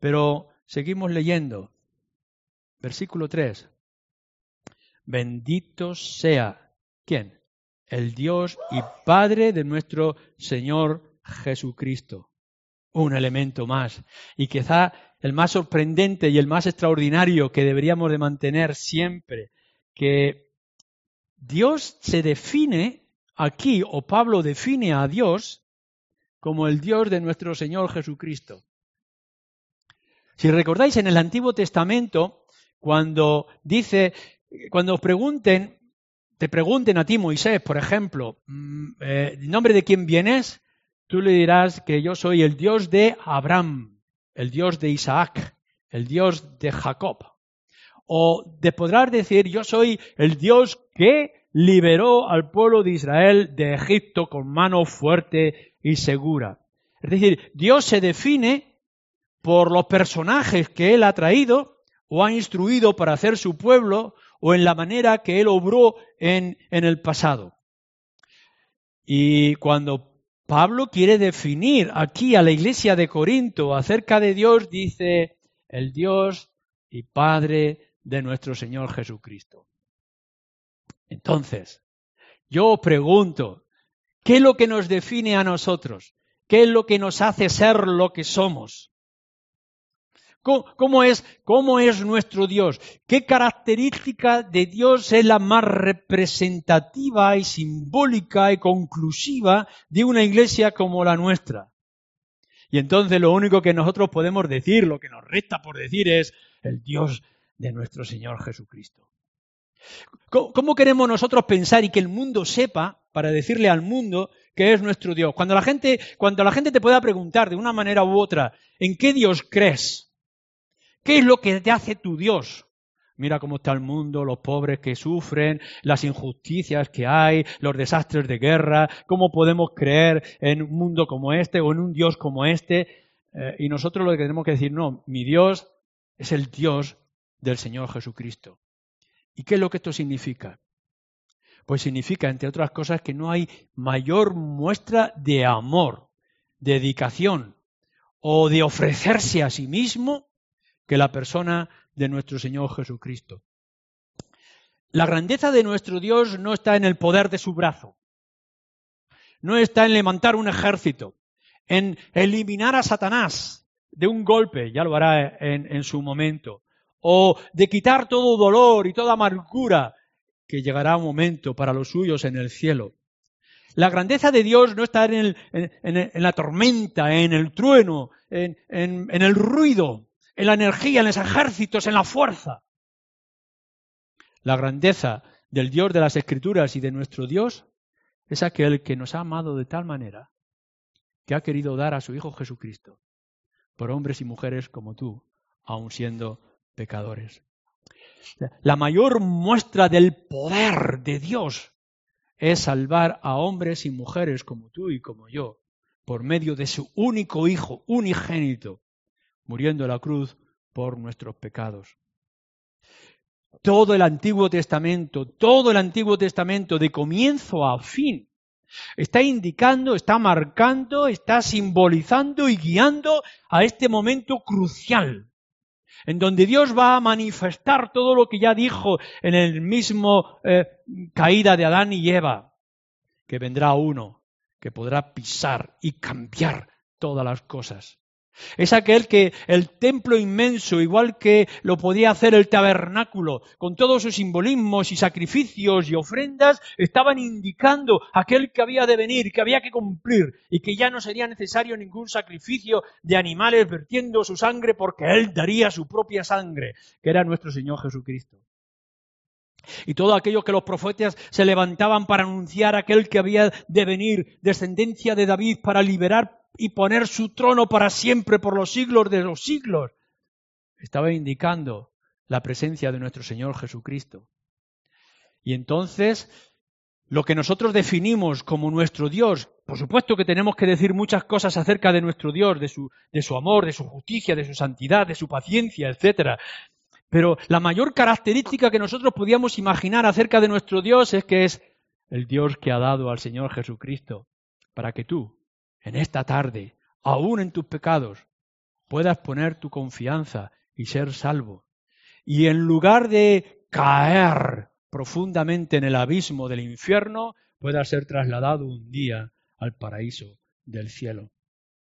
[SPEAKER 2] Pero seguimos leyendo. Versículo 3. Bendito sea. ¿Quién? El Dios y Padre de nuestro Señor Jesucristo. Un elemento más. Y quizá el más sorprendente y el más extraordinario que deberíamos de mantener siempre, que Dios se define aquí, o Pablo define a Dios como el Dios de nuestro Señor Jesucristo. Si recordáis en el Antiguo Testamento, cuando dice cuando os pregunten, te pregunten a ti, Moisés, por ejemplo, mm, eh, ¿en nombre de quién vienes? Tú le dirás que yo soy el Dios de Abraham, el Dios de Isaac, el Dios de Jacob. O te podrás decir, yo soy el Dios que liberó al pueblo de Israel de Egipto con mano fuerte y segura. Es decir, Dios se define por los personajes que Él ha traído o ha instruido para hacer su pueblo o en la manera que Él obró en, en el pasado. Y cuando Pablo quiere definir aquí a la iglesia de Corinto acerca de Dios, dice el Dios y Padre de nuestro Señor Jesucristo. Entonces, yo pregunto, ¿qué es lo que nos define a nosotros? ¿Qué es lo que nos hace ser lo que somos? ¿Cómo, es, ¿Cómo es nuestro Dios? ¿Qué característica de Dios es la más representativa y simbólica y conclusiva de una iglesia como la nuestra? Y entonces lo único que nosotros podemos decir, lo que nos resta por decir es el Dios de nuestro Señor Jesucristo. ¿Cómo queremos nosotros pensar y que el mundo sepa, para decirle al mundo, que es nuestro Dios? Cuando la gente, cuando la gente te pueda preguntar de una manera u otra, ¿en qué Dios crees? ¿Qué es lo que te hace tu Dios? Mira cómo está el mundo, los pobres que sufren, las injusticias que hay, los desastres de guerra, cómo podemos creer en un mundo como este o en un Dios como este. Eh, y nosotros lo que tenemos que decir, no, mi Dios es el Dios del Señor Jesucristo. ¿Y qué es lo que esto significa? Pues significa, entre otras cosas, que no hay mayor muestra de amor, de dedicación o de ofrecerse a sí mismo que la persona de nuestro Señor Jesucristo. La grandeza de nuestro Dios no está en el poder de su brazo, no está en levantar un ejército, en eliminar a Satanás de un golpe, ya lo hará en, su momento, o de quitar todo dolor y toda amargura, que llegará un momento para los suyos en el cielo. La grandeza de Dios no está en la tormenta, en el trueno, en, el ruido, en la energía, en los ejércitos, en la fuerza. La grandeza del Dios de las Escrituras y de nuestro Dios es aquel que nos ha amado de tal manera que ha querido dar a su Hijo Jesucristo por hombres y mujeres como tú, aun siendo pecadores. La mayor muestra del poder de Dios es salvar a hombres y mujeres como tú y como yo, por medio de su único Hijo, unigénito, muriendo en la cruz por nuestros pecados. Todo el Antiguo Testamento, todo el Antiguo Testamento de comienzo a fin, está indicando, está marcando, está simbolizando y guiando a este momento crucial, en donde Dios va a manifestar todo lo que ya dijo en el mismo eh, caída de Adán y Eva, que vendrá uno que podrá pisar y cambiar todas las cosas. Es aquel que el templo inmenso, igual que lo podía hacer el tabernáculo, con todos sus simbolismos y sacrificios y ofrendas, estaban indicando aquel que había de venir, que había que cumplir y que ya no sería necesario ningún sacrificio de animales vertiendo su sangre porque él daría su propia sangre, que era nuestro Señor Jesucristo. Y todo aquello que los profetas se levantaban para anunciar aquel que había de venir, descendencia de David, para liberar y poner su trono para siempre por los siglos de los siglos. Estaba indicando la presencia de nuestro Señor Jesucristo. Y entonces lo que nosotros definimos como nuestro Dios, por supuesto que tenemos que decir muchas cosas acerca de nuestro Dios, de su, de su amor, de su justicia, de su santidad, de su paciencia, etc. Pero la mayor característica que nosotros podíamos imaginar acerca de nuestro Dios es que es el Dios que ha dado al Señor Jesucristo para que tú, en esta tarde, aún en tus pecados, puedas poner tu confianza y ser salvo. Y en lugar de caer profundamente en el abismo del infierno, pueda ser trasladado un día al paraíso del cielo.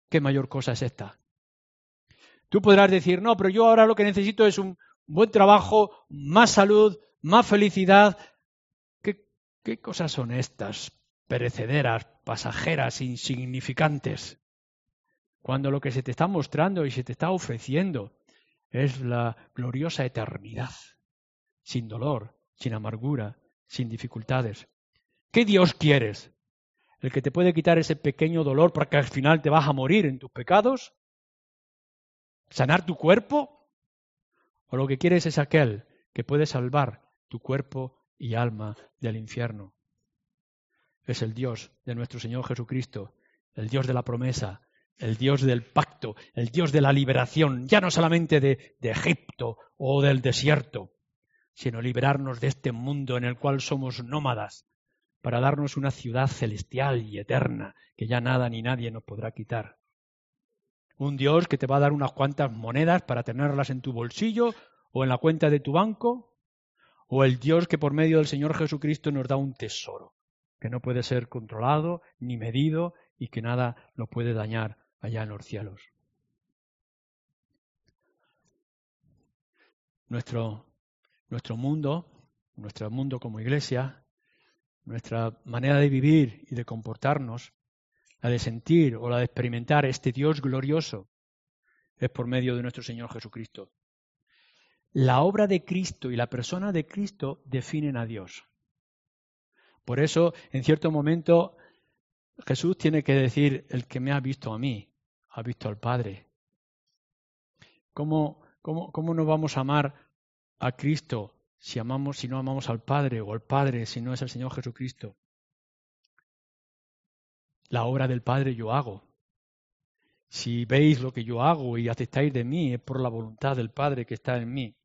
[SPEAKER 2] ¿Qué mayor cosa es esta? Tú podrás decir, no, pero yo ahora lo que necesito es un buen trabajo, más salud, más felicidad. ¿Qué, cosas son estas? Perecederas, pasajeras, insignificantes. Cuando lo que se te está mostrando y se te está ofreciendo es la gloriosa eternidad, sin dolor, sin amargura, sin dificultades. ¿Qué Dios quieres? ¿El que te puede quitar ese pequeño dolor para que al final te vas a morir en tus pecados? ¿Sanar tu cuerpo? ¿O lo que quieres es aquel que puede salvar tu cuerpo y alma del infierno? Es el Dios de nuestro Señor Jesucristo, el Dios de la promesa, el Dios del pacto, el Dios de la liberación, ya no solamente de, de Egipto o del desierto, sino liberarnos de este mundo en el cual somos nómadas, para darnos una ciudad celestial y eterna que ya nada ni nadie nos podrá quitar. Un Dios que te va a dar unas cuantas monedas para tenerlas en tu bolsillo o en la cuenta de tu banco, o el Dios que por medio del Señor Jesucristo nos da un tesoro, que no puede ser controlado ni medido y que nada lo puede dañar allá en los cielos. Nuestro nuestro mundo, nuestro mundo como iglesia, nuestra manera de vivir y de comportarnos, la de sentir o la de experimentar este Dios glorioso, es por medio de nuestro Señor Jesucristo. La obra de Cristo y la persona de Cristo definen a Dios. Por eso, en cierto momento, Jesús tiene que decir, el que me ha visto a mí, ha visto al Padre. ¿Cómo, cómo, cómo no vamos a amar a Cristo si amamos, si no amamos al Padre, o al Padre si no es el Señor Jesucristo. La obra del Padre yo hago. Si veis lo que yo hago y aceptáis de mí, es por la voluntad del Padre que está en mí.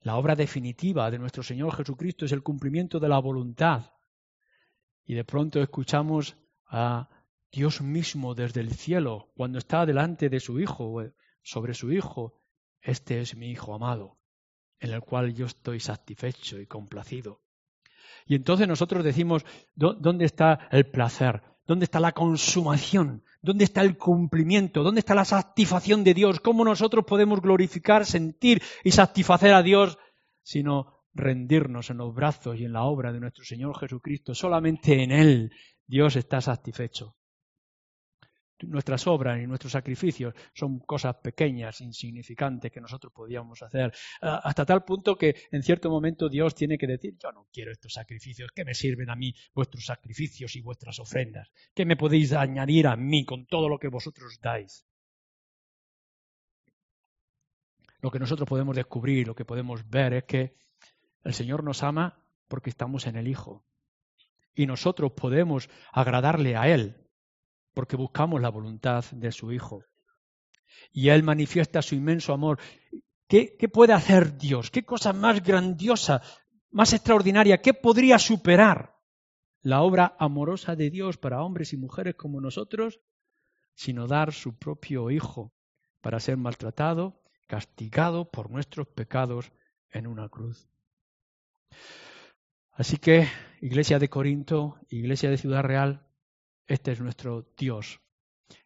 [SPEAKER 2] La obra definitiva de nuestro Señor Jesucristo es el cumplimiento de la voluntad. Y de pronto escuchamos a Dios mismo desde el cielo, cuando está delante de su Hijo, sobre su Hijo, este es mi Hijo amado en el cual yo estoy satisfecho y complacido. Y entonces nosotros decimos, ¿dónde está el placer? ¿Dónde está la consumación? ¿Dónde está el cumplimiento? ¿Dónde está la satisfacción de Dios? ¿Cómo nosotros podemos glorificar, sentir y satisfacer a Dios sino rendirnos en los brazos y en la obra de nuestro Señor Jesucristo? Solamente en Él Dios está satisfecho nuestras obras y nuestros sacrificios son cosas pequeñas, insignificantes que nosotros podíamos hacer, hasta tal punto que en cierto momento Dios tiene que decir, yo no quiero estos sacrificios, ¿qué me sirven a mí vuestros sacrificios y vuestras ofrendas? ¿Qué me podéis añadir a mí con todo lo que vosotros dais? Lo que nosotros podemos descubrir, lo que podemos ver es que el Señor nos ama porque estamos en el Hijo. Y nosotros podemos agradarle a Él porque buscamos la voluntad de su Hijo. Y Él manifiesta su inmenso amor. ¿Qué, ¿Qué, puede hacer Dios? ¿Qué cosa más grandiosa, más extraordinaria? ¿Qué podría superar la obra amorosa de Dios para hombres y mujeres como nosotros? Sino dar su propio Hijo para ser maltratado, castigado por nuestros pecados en una cruz. Así que, Iglesia de Corinto, Iglesia de Ciudad Real, este es nuestro Dios.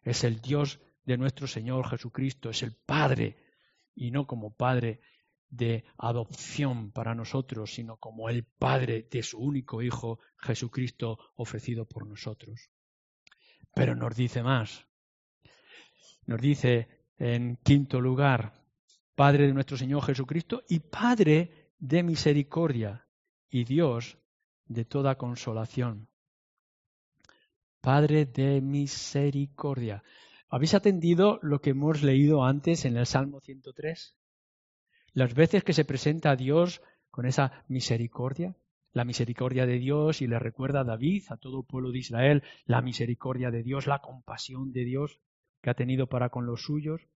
[SPEAKER 2] Es el Dios de nuestro Señor Jesucristo. Es el Padre. Y no como Padre de adopción para nosotros, sino como el Padre de su único Hijo, Jesucristo, ofrecido por nosotros. Pero nos dice más. Nos dice en quinto lugar, Padre de nuestro Señor Jesucristo y Padre de misericordia y Dios de toda consolación. Padre de misericordia. ¿Habéis atendido lo que hemos leído antes en el Salmo 103? Las veces que se presenta a Dios con esa misericordia, la misericordia de Dios y le recuerda a David, a todo el pueblo de Israel, la misericordia de Dios, la compasión de Dios que ha tenido para con los suyos.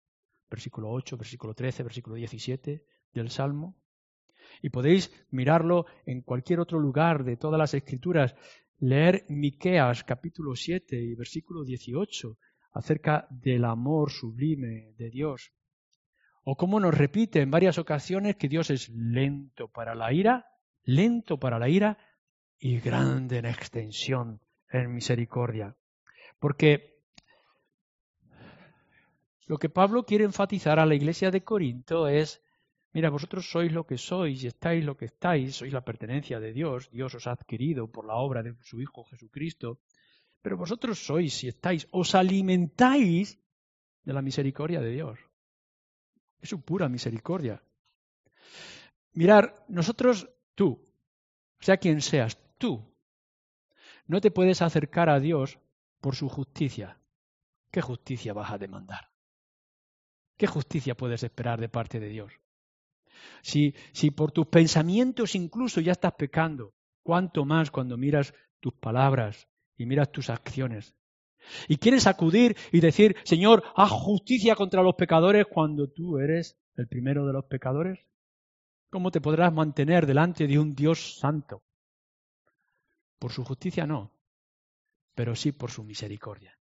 [SPEAKER 2] Versículo 8, versículo 13, versículo 17 del Salmo. Y podéis mirarlo en cualquier otro lugar de todas las escrituras. Leer Miqueas capítulo 7 y versículo 18 acerca del amor sublime de Dios. O cómo nos repite en varias ocasiones que Dios es lento para la ira, lento para la ira y grande en extensión, en misericordia. Porque lo que Pablo quiere enfatizar a la iglesia de Corinto es, mira, vosotros sois lo que sois y estáis lo que estáis, sois la pertenencia de Dios, Dios os ha adquirido por la obra de su Hijo Jesucristo, pero vosotros sois y estáis, os alimentáis de la misericordia de Dios. Es su pura misericordia. Mirar, nosotros Tú, sea quien seas, tú, no te puedes acercar a Dios por su justicia. ¿Qué justicia vas a demandar? ¿Qué justicia puedes esperar de parte de Dios? Si, si por tus pensamientos incluso ya estás pecando, ¿cuánto más cuando miras tus palabras y miras tus acciones? Y quieres acudir y decir, Señor, haz justicia contra los pecadores cuando tú eres el primero de los pecadores. ¿Cómo te podrás mantener delante de un Dios santo? Por su justicia no, pero sí por su misericordia.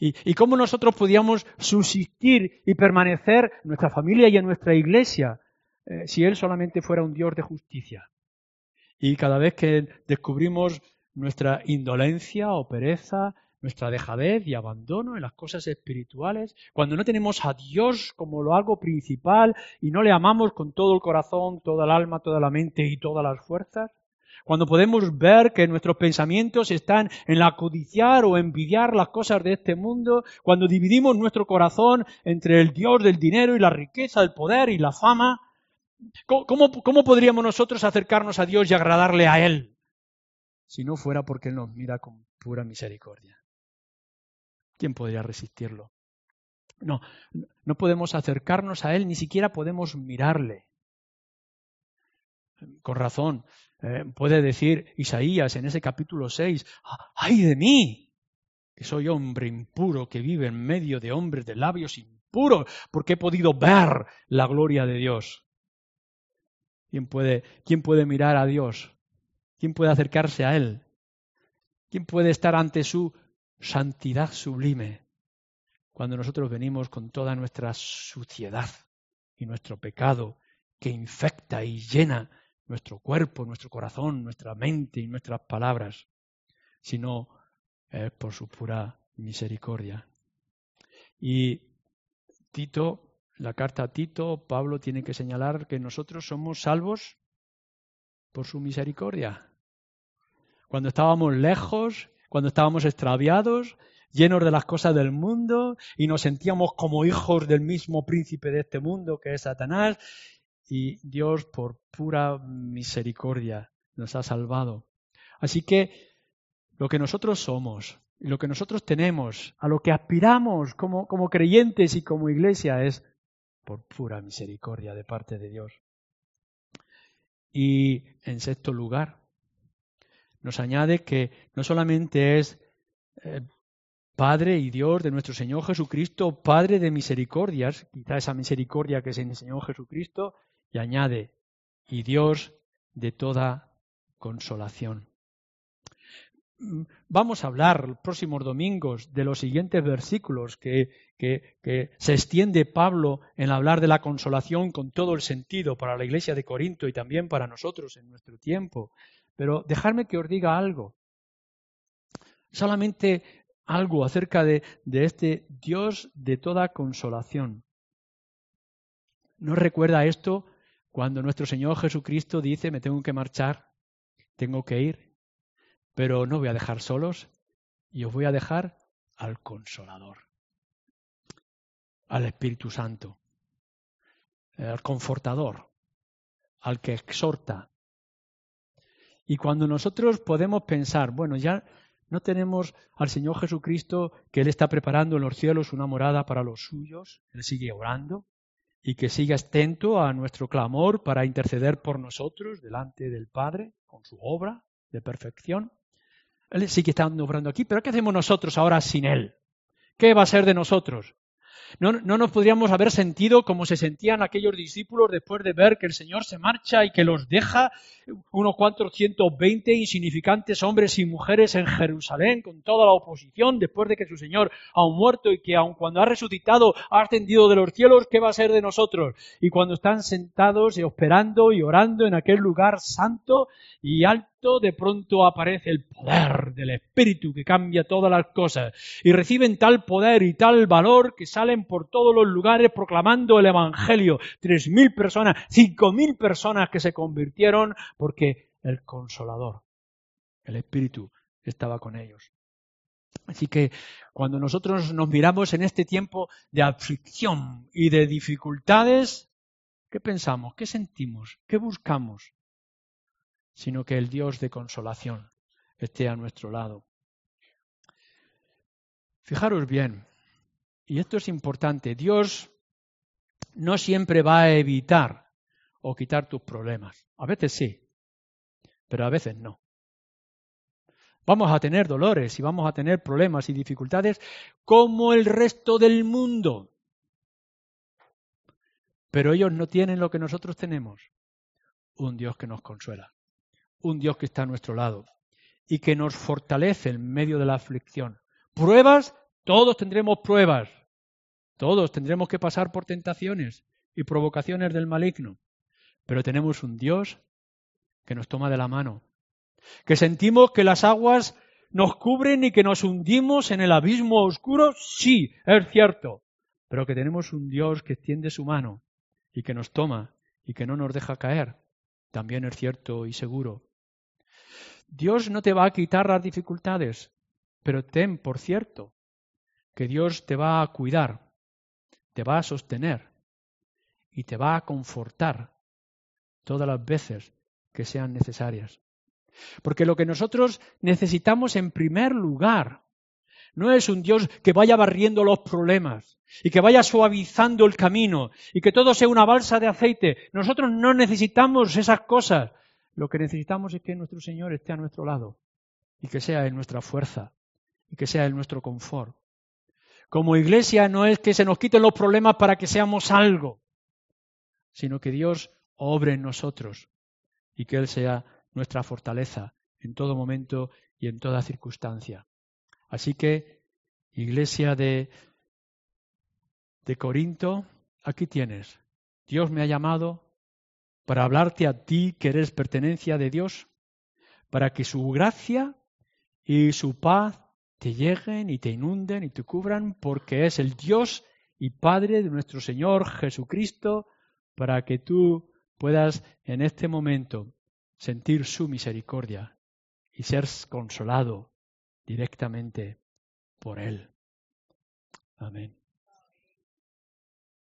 [SPEAKER 2] ¿Y, cómo nosotros podíamos subsistir y permanecer en nuestra familia y en nuestra iglesia eh, si Él solamente fuera un Dios de justicia? Y cada vez que descubrimos nuestra indolencia o pereza, nuestra dejadez y abandono en las cosas espirituales, cuando no tenemos a Dios como lo algo principal y no le amamos con todo el corazón, toda el alma, toda la mente y todas las fuerzas, cuando podemos ver que nuestros pensamientos están en la codiciar o envidiar las cosas de este mundo, cuando dividimos nuestro corazón entre el Dios del dinero y la riqueza, el poder y la fama, ¿cómo, cómo podríamos nosotros acercarnos a Dios y agradarle a Él? Si no fuera porque Él nos mira con pura misericordia. ¿Quién podría resistirlo? No, no podemos acercarnos a Él, ni siquiera podemos mirarle. Con razón, eh, puede decir Isaías en ese capítulo 6, ¡ay de mí! Que soy hombre impuro que vive en medio de hombres de labios impuros, porque he podido ver la gloria de Dios. ¿Quién puede, quién puede mirar a Dios? ¿Quién puede acercarse a Él? ¿Quién puede estar ante su santidad sublime cuando nosotros venimos con toda nuestra suciedad y nuestro pecado que infecta y llena nuestro cuerpo, nuestro corazón, nuestra mente y nuestras palabras, sino eh, por su pura misericordia. Y Tito, la carta a Tito, Pablo tiene que señalar que nosotros somos salvos por su misericordia. Cuando estábamos lejos cuando estábamos extraviados, llenos de las cosas del mundo y nos sentíamos como hijos del mismo príncipe de este mundo que es Satanás y Dios por pura misericordia nos ha salvado. Así que lo que nosotros somos lo que nosotros tenemos, a lo que aspiramos como, como creyentes y como iglesia es por pura misericordia de parte de Dios. Y en sexto lugar, nos añade que no solamente es eh, Padre y Dios de nuestro Señor Jesucristo, Padre de misericordias, quizá esa misericordia que es en el Señor Jesucristo, y añade, y Dios de toda consolación. Mm, vamos a hablar los próximos domingos de los siguientes versículos que, que, que, se extiende Pablo en hablar de la consolación con todo el sentido para la iglesia de Corinto y también para nosotros en nuestro tiempo. Pero dejadme que os diga algo. Solamente algo acerca de, de este Dios de toda consolación. ¿No recuerda esto cuando nuestro Señor Jesucristo dice, me tengo que marchar, tengo que ir, pero no voy a dejar solos y os voy a dejar al consolador, al Espíritu Santo, al confortador, al que exhorta, y cuando nosotros podemos pensar, bueno, ya no tenemos al Señor Jesucristo que Él está preparando en los cielos una morada para los suyos, Él sigue orando, y que siga atento a nuestro clamor para interceder por nosotros delante del Padre con su obra de perfección. Él sigue estando obrando aquí, pero ¿qué hacemos nosotros ahora sin Él? ¿Qué va a ser de nosotros? No, nos podríamos haber sentido como se sentían aquellos discípulos después de ver que el Señor se marcha y que los deja unos cuantos veinte insignificantes hombres y mujeres en Jerusalén con toda la oposición después de que su Señor ha muerto y que aun cuando ha resucitado ha ascendido de los cielos, ¿qué va a ser de nosotros? Y cuando están sentados y esperando y orando en aquel lugar santo y alto, de pronto aparece el poder del Espíritu que cambia todas las cosas y reciben tal poder y tal valor que salen por todos los lugares proclamando el Evangelio. Tres mil personas, cinco mil personas que se convirtieron porque el Consolador, el Espíritu, estaba con ellos. Así que cuando nosotros nos miramos en este tiempo de aflicción y de dificultades, ¿qué pensamos? ¿Qué sentimos? ¿Qué buscamos? Sino que el Dios de consolación esté a nuestro lado. Fijaros bien, y esto es importante, Dios no siempre va a evitar o quitar tus problemas. A veces sí, pero a veces no. Vamos a tener dolores y vamos a tener problemas y dificultades como el resto del mundo. Pero ellos no tienen lo que nosotros tenemos, un Dios que nos consuela un Dios que está a nuestro lado y que nos fortalece en medio de la aflicción. Pruebas, todos tendremos pruebas. Todos tendremos que pasar por tentaciones y provocaciones del maligno. Pero tenemos un Dios que nos toma de la mano, que sentimos que las aguas nos cubren y que nos hundimos en el abismo oscuro, sí, es cierto, pero que tenemos un Dios que extiende su mano y que nos toma y que no nos deja caer, también es cierto y seguro. Dios no te va a quitar las dificultades, pero ten por cierto que Dios te va a cuidar, te va a sostener y te va a confortar todas las veces que sean necesarias. Porque lo que nosotros necesitamos en primer lugar no es un Dios que vaya barriendo los problemas y que vaya suavizando el camino y que todo sea una balsa de aceite. Nosotros no necesitamos esas cosas. Lo que necesitamos es que nuestro Señor esté a nuestro lado y que sea en nuestra fuerza y que sea en nuestro confort. Como iglesia no es que se nos quiten los problemas para que seamos algo, sino que Dios obre en nosotros y que Él sea nuestra fortaleza en todo momento y en toda circunstancia. Así que, iglesia de, de Corinto, aquí tienes. Dios me ha llamado para hablarte a ti que eres pertenencia de Dios, para que su gracia y su paz te lleguen y te inunden y te cubran, porque es el Dios y Padre de nuestro Señor Jesucristo, para que tú puedas en este momento sentir su misericordia y ser consolado directamente por Él. Amén.